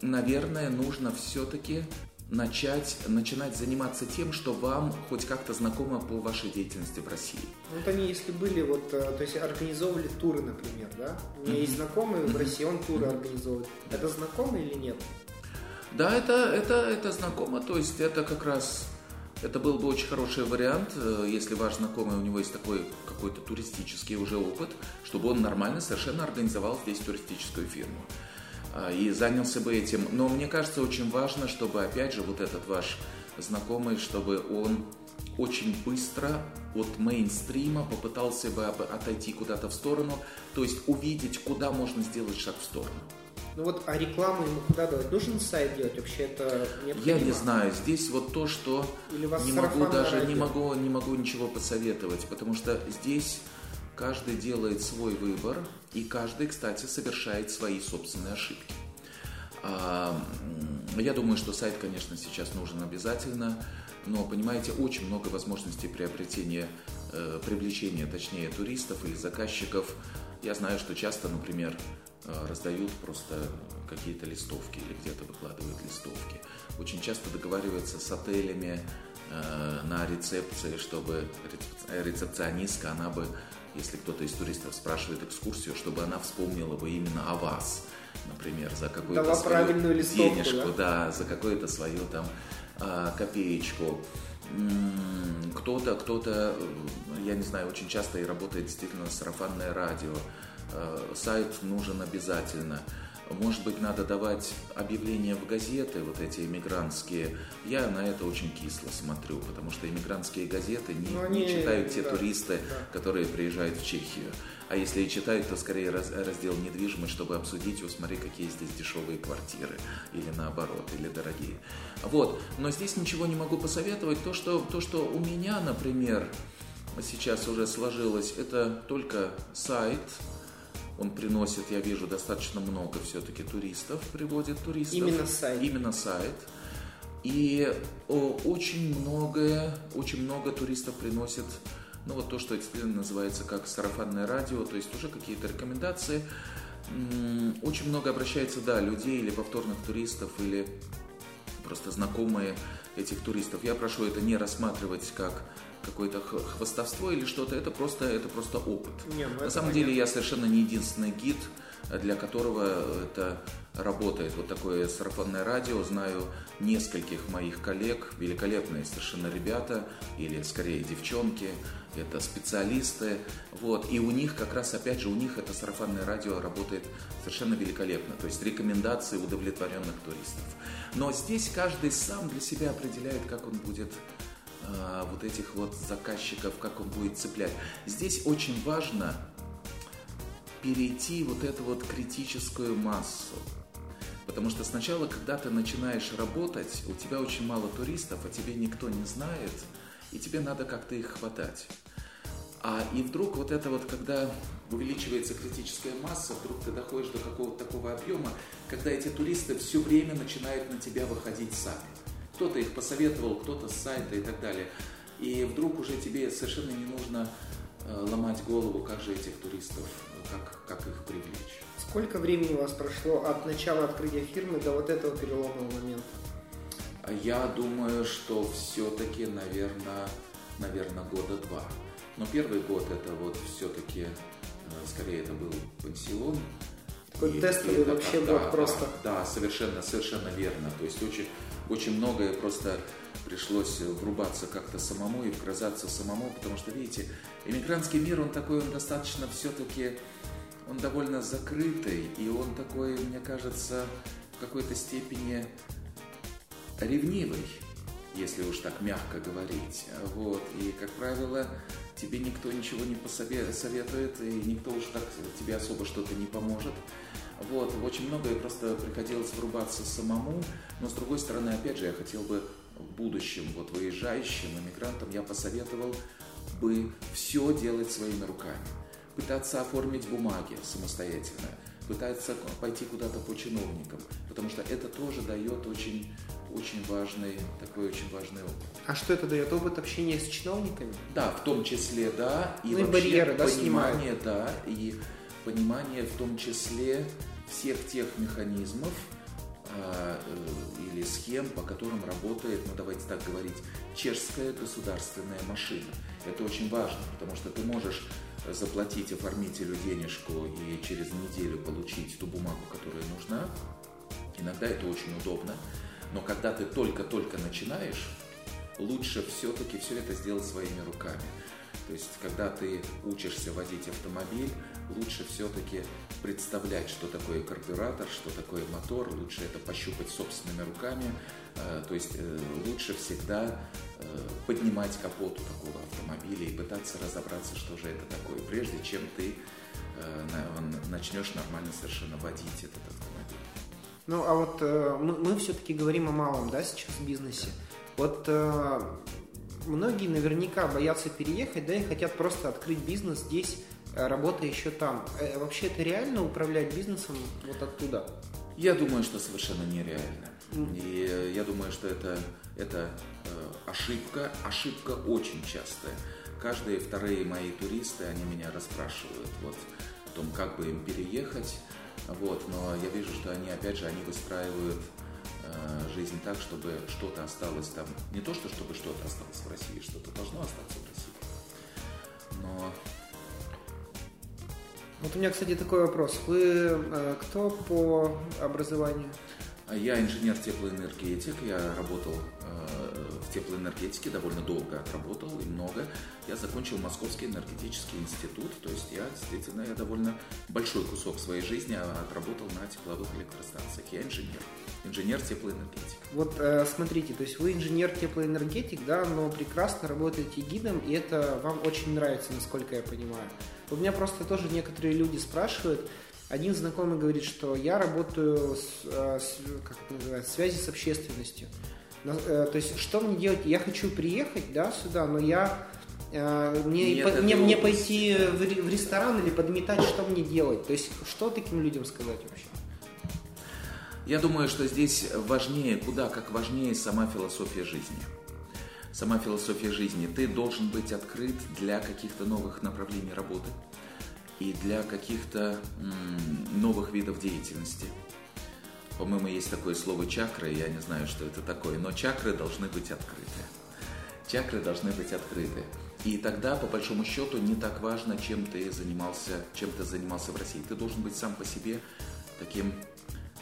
наверное, нужно все-таки начать, начинать заниматься тем, что вам хоть как-то знакомо по вашей деятельности в России. Ну, вот они, если были, вот, э, то есть организовывали туры, например, да? У меня mm-hmm. есть знакомые в России, он туры mm-hmm. организовывает. Это знакомый или нет? Да, это, это, это знакомо, то есть это как раз, это был бы очень хороший вариант, э, если ваш знакомый, у него есть такой какой-то туристический уже опыт, чтобы он нормально совершенно организовал здесь туристическую фирму а, и занялся бы этим. Но мне кажется, очень важно, чтобы, опять же, вот этот ваш знакомый, чтобы он очень быстро от мейнстрима попытался бы отойти куда-то в сторону, то есть увидеть, куда можно сделать шаг в сторону. Ну вот, а рекламу ему куда давать? Нужен сайт делать? Вообще это необходимо? Я не знаю. Здесь вот то, что Или не могу даже не могу, не могу ничего посоветовать, потому что здесь каждый делает свой выбор, и каждый, кстати, совершает свои собственные ошибки. А, я думаю, что сайт, конечно, сейчас нужен обязательно, но, понимаете, очень много возможностей приобретения, э, привлечения, точнее, туристов или заказчиков. Я знаю, что часто, например, раздают просто какие-то листовки или где-то выкладывают листовки. Очень часто договариваются с отелями э, на рецепции, чтобы рецепционистка, она бы, если кто-то из туристов спрашивает экскурсию, чтобы она вспомнила бы именно о вас, например, за какую-то свою денежку, да? да, за какую-то свою там э, копеечку. Кто-то, кто-то, я не знаю, очень часто и работает действительно сарафанное радио, Э, сайт нужен обязательно. Может быть, надо давать объявления в газеты, вот эти иммигрантские. Я на это очень кисло смотрю, потому что иммигрантские газеты не, ну, не читают те да, туристы, да. которые приезжают в Чехию. А если и читают, то скорее раз, раздел недвижимость, чтобы обсудить, вот смотри, какие здесь дешевые квартиры, или наоборот, или дорогие. Вот. Но здесь ничего не могу посоветовать. То, что, то, что у меня, например, сейчас уже сложилось, это только сайт, он приносит, я вижу, достаточно много все-таки туристов, приводит туристов. Именно сайт. Именно сайт. И о, очень многое, очень много туристов приносит, ну вот то, что действительно называется как сарафанное радио, то есть уже какие-то рекомендации. Очень много обращается, да, людей или повторных туристов, или просто знакомые этих туристов. Я прошу это не рассматривать как какое-то хвостовство или что-то, это просто, это просто опыт. Не, ну, На самом понятно. деле я совершенно не единственный гид, для которого это работает. Вот такое сарафанное радио. Знаю нескольких моих коллег, великолепные совершенно ребята, или скорее девчонки, это специалисты. Вот. И у них как раз, опять же, у них это сарафанное радио работает совершенно великолепно. То есть рекомендации удовлетворенных туристов. Но здесь каждый сам для себя определяет, как он будет а, вот этих вот заказчиков, как он будет цеплять. Здесь очень важно перейти вот эту вот критическую массу. Потому что сначала, когда ты начинаешь работать, у тебя очень мало туристов, а тебе никто не знает, и тебе надо как-то их хватать. А и вдруг вот это вот, когда увеличивается критическая масса, вдруг ты доходишь до какого-то такого объема, когда эти туристы все время начинают на тебя выходить сами. Кто-то их посоветовал, кто-то с сайта и так далее. И вдруг уже тебе совершенно не нужно э, ломать голову, как же этих туристов, как, как их привлечь. Сколько времени у вас прошло от начала открытия фирмы до вот этого переломного момента? Я думаю, что все-таки, наверное, наверное, года два. Но первый год это вот все-таки, э, скорее это был пансион. Такой и, тестовый и вообще да, год да, просто. Да, да, совершенно, совершенно верно. То есть очень, очень многое просто пришлось врубаться как-то самому и вгрызаться самому, потому что, видите, иммигрантский мир, он такой, он достаточно все-таки он довольно закрытый, и он такой, мне кажется, в какой-то степени ревнивый, если уж так мягко говорить. Вот. И, как правило, тебе никто ничего не посоветует, и никто уж так тебе особо что-то не поможет. Вот, очень многое просто приходилось врубаться самому, но с другой стороны, опять же, я хотел бы в будущем, вот выезжающим иммигрантам, я посоветовал бы все делать своими руками пытаться оформить бумаги самостоятельно, пытаться пойти куда-то по чиновникам, потому что это тоже дает очень, очень важный, такой очень важный опыт. А что это дает? Опыт общения с чиновниками? Да, в том числе, да. И, ну, и барьеры, да, понимание, снимают. да, и понимание в том числе всех тех механизмов, а, э, или схем, по которым работает, ну давайте так говорить, чешская государственная машина. Это очень важно, потому что ты можешь заплатить оформителю денежку и через неделю получить ту бумагу, которая нужна. Иногда это очень удобно. Но когда ты только-только начинаешь, лучше все-таки все это сделать своими руками. То есть, когда ты учишься водить автомобиль, лучше все-таки представлять, что такое карбюратор, что такое мотор, лучше это пощупать собственными руками. Э, то есть, э, лучше всегда э, поднимать капот у такого автомобиля и пытаться разобраться, что же это такое, прежде чем ты начнешь нормально совершенно водить этот автомобиль. Ну, а вот мы, мы все-таки говорим о малом, да, сейчас в бизнесе. Вот многие наверняка боятся переехать, да, и хотят просто открыть бизнес здесь, э, работая еще там. Э, вообще это реально управлять бизнесом вот оттуда? Я думаю, что совершенно нереально. И э, я думаю, что это, это ошибка, ошибка очень частая. Каждые вторые мои туристы, они меня расспрашивают вот, о том, как бы им переехать. Вот, но я вижу, что они, опять же, они выстраивают жизнь так, чтобы что-то осталось там. Не то, что чтобы что-то осталось в России, что-то должно остаться в России. Но... Вот у меня, кстати, такой вопрос. Вы э, кто по образованию? Я инженер-теплоэнергетик, я работал э, в теплоэнергетике, довольно долго отработал и много. Я закончил Московский энергетический институт, то есть я действительно я довольно большой кусок своей жизни отработал на тепловых электростанциях. Я инженер, инженер-теплоэнергетик. Вот э, смотрите, то есть вы инженер-теплоэнергетик, да, но прекрасно работаете гидом, и это вам очень нравится, насколько я понимаю. У меня просто тоже некоторые люди спрашивают, один знакомый говорит, что я работаю с, э, с как это называется, связи с общественностью. Э, то есть, что мне делать? Я хочу приехать, да, сюда, но я э, мне, Нет, по, мне, мне пойти в, в ресторан или подметать, что мне делать? То есть, что таким людям сказать вообще? Я думаю, что здесь важнее, куда как важнее сама философия жизни. Сама философия жизни. Ты должен быть открыт для каких-то новых направлений работы и для каких-то новых видов деятельности. По-моему, есть такое слово чакры, я не знаю, что это такое, но чакры должны быть открыты. Чакры должны быть открыты. И тогда, по большому счету, не так важно, чем ты занимался, чем ты занимался в России. Ты должен быть сам по себе таким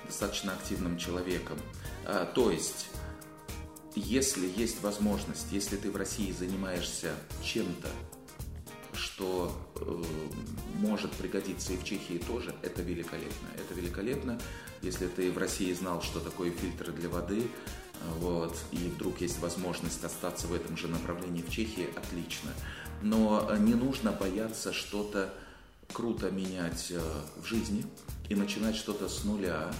достаточно активным человеком. А, то есть, если есть возможность, если ты в России занимаешься чем-то, что э, может пригодиться и в Чехии тоже, это великолепно. Это великолепно, если ты в России знал, что такое фильтры для воды, вот, и вдруг есть возможность остаться в этом же направлении в Чехии, отлично. Но не нужно бояться что-то круто менять э, в жизни и начинать что-то с нуля.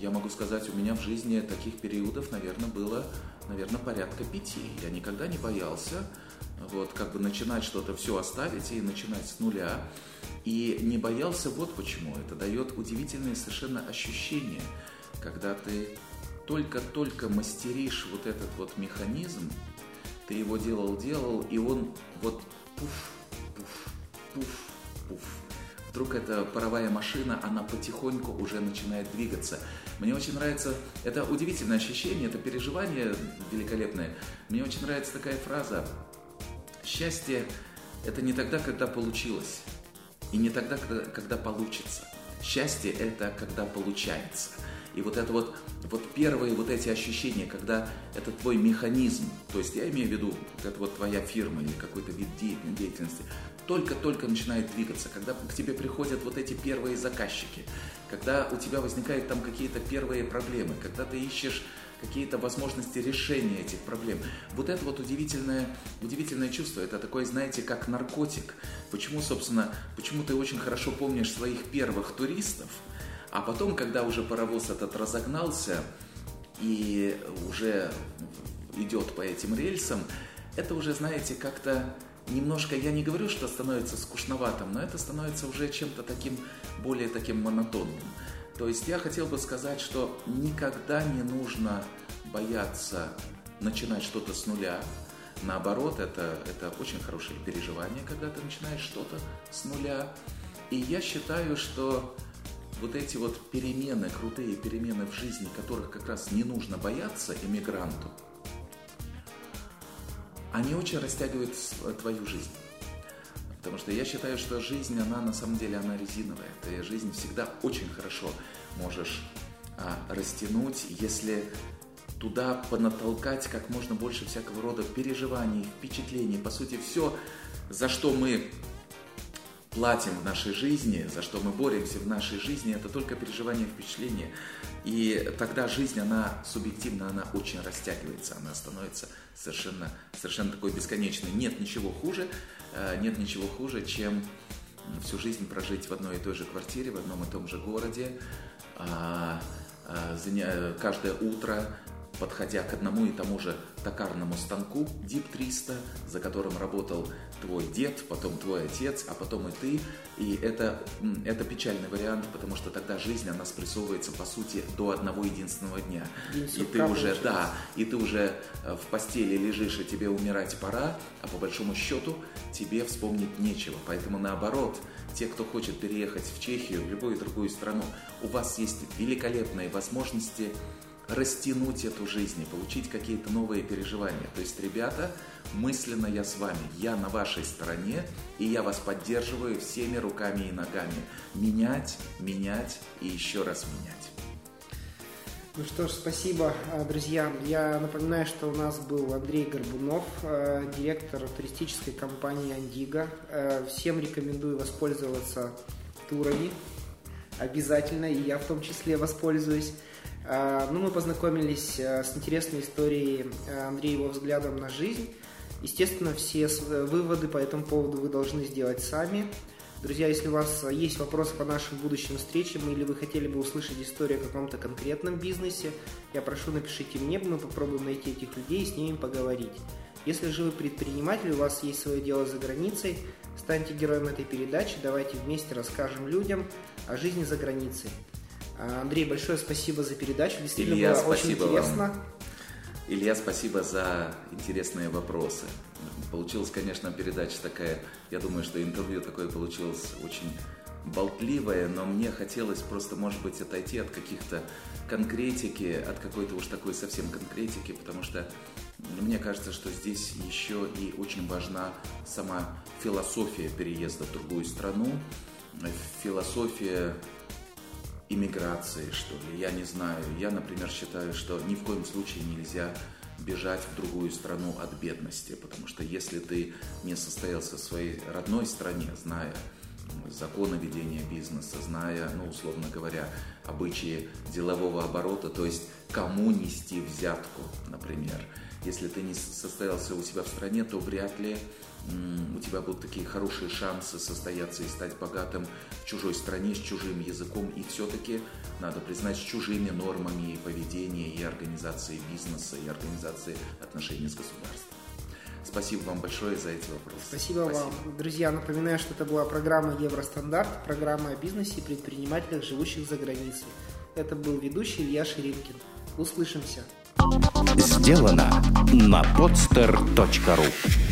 Я могу сказать, у меня в жизни таких периодов, наверное, было, наверное, порядка пяти. Я никогда не боялся вот, как бы начинать что-то все оставить и начинать с нуля. И не боялся вот почему. Это дает удивительные совершенно ощущения, когда ты только-только мастеришь вот этот вот механизм, ты его делал-делал, и он вот пуф, пуф, пуф, пуф. Вдруг эта паровая машина, она потихоньку уже начинает двигаться. Мне очень нравится, это удивительное ощущение, это переживание великолепное. Мне очень нравится такая фраза Счастье – это не тогда, когда получилось, и не тогда, когда, когда получится. Счастье – это когда получается. И вот это вот, вот первые вот эти ощущения, когда это твой механизм, то есть я имею в виду, это вот твоя фирма или какой-то вид деятельности, только-только начинает двигаться, когда к тебе приходят вот эти первые заказчики, когда у тебя возникают там какие-то первые проблемы, когда ты ищешь какие-то возможности решения этих проблем. Вот это вот удивительное, удивительное чувство, это такое, знаете, как наркотик. Почему, собственно, почему ты очень хорошо помнишь своих первых туристов, а потом, когда уже паровоз этот разогнался и уже идет по этим рельсам, это уже, знаете, как-то немножко, я не говорю, что становится скучноватым, но это становится уже чем-то таким, более таким монотонным. То есть я хотел бы сказать, что никогда не нужно бояться начинать что-то с нуля. Наоборот, это, это очень хорошее переживание, когда ты начинаешь что-то с нуля. И я считаю, что вот эти вот перемены, крутые перемены в жизни, которых как раз не нужно бояться иммигранту, они очень растягивают твою жизнь. Потому что я считаю, что жизнь, она на самом деле, она резиновая. Ты жизнь всегда очень хорошо можешь а, растянуть, если туда понатолкать как можно больше всякого рода переживаний, впечатлений. По сути, все, за что мы платим в нашей жизни, за что мы боремся в нашей жизни, это только переживание впечатления. И тогда жизнь, она субъективно, она очень растягивается, она становится совершенно, совершенно такой бесконечной. Нет ничего хуже, Э, нет ничего хуже, чем всю жизнь прожить в одной и той же квартире, в одном и том же городе, а, а, каждое утро подходя к одному и тому же токарному станку DIP 300, за которым работал твой дед, потом твой отец, а потом и ты. И это, это печальный вариант, потому что тогда жизнь, она спрессовывается, по сути, до одного единственного дня. День и ты уже, получается. да, и ты уже э, в постели лежишь, и тебе умирать пора, а по большому счету тебе вспомнить нечего. Поэтому наоборот, те, кто хочет переехать в Чехию, в любую другую страну, у вас есть великолепные возможности растянуть эту жизнь и получить какие-то новые переживания. То есть, ребята, мысленно я с вами, я на вашей стороне, и я вас поддерживаю всеми руками и ногами. Менять, менять и еще раз менять. Ну что ж, спасибо, а, друзья. Я напоминаю, что у нас был Андрей Горбунов, а, директор туристической компании «Андиго». А, всем рекомендую воспользоваться турами. Обязательно, и я в том числе воспользуюсь. А, ну, мы познакомились э, с интересной историей э, Андрея, его взглядом на жизнь. Естественно, все э, выводы по этому поводу вы должны сделать сами. Друзья, если у вас есть вопросы по нашим будущим встречам или вы хотели бы услышать историю о каком-то конкретном бизнесе, я прошу, напишите мне, мы попробуем найти этих людей и с ними поговорить. Если же вы предприниматель, у вас есть свое дело за границей, станьте героем этой передачи, давайте вместе расскажем людям о жизни за границей. А, Андрей, большое спасибо за передачу. Действительно Илья, было очень интересно. Вам. Илья, спасибо за интересные вопросы. Получилась, конечно, передача такая, я думаю, что интервью такое получилось очень болтливое, но мне хотелось просто, может быть, отойти от каких-то конкретики, от какой-то уж такой совсем конкретики, потому что Мне кажется, что здесь еще и очень важна сама философия переезда в другую страну, философия иммиграции, что ли, я не знаю. Я, например, считаю, что ни в коем случае нельзя бежать в другую страну от бедности, потому что если ты не состоялся в своей родной стране, зная законы ведения бизнеса, зная, ну, условно говоря, обычаи делового оборота, то есть кому нести взятку, например. Если ты не состоялся у себя в стране, то вряд ли у тебя будут такие хорошие шансы состояться и стать богатым в чужой стране, с чужим языком и все-таки, надо признать, с чужими нормами и поведения, и организации бизнеса, и организации отношений с государством. Спасибо вам большое за эти вопросы. Спасибо, Спасибо вам. Друзья, напоминаю, что это была программа Евростандарт, программа о бизнесе и предпринимателях, живущих за границей. Это был ведущий Илья Ширинкин. Услышимся. Сделано на podster.ru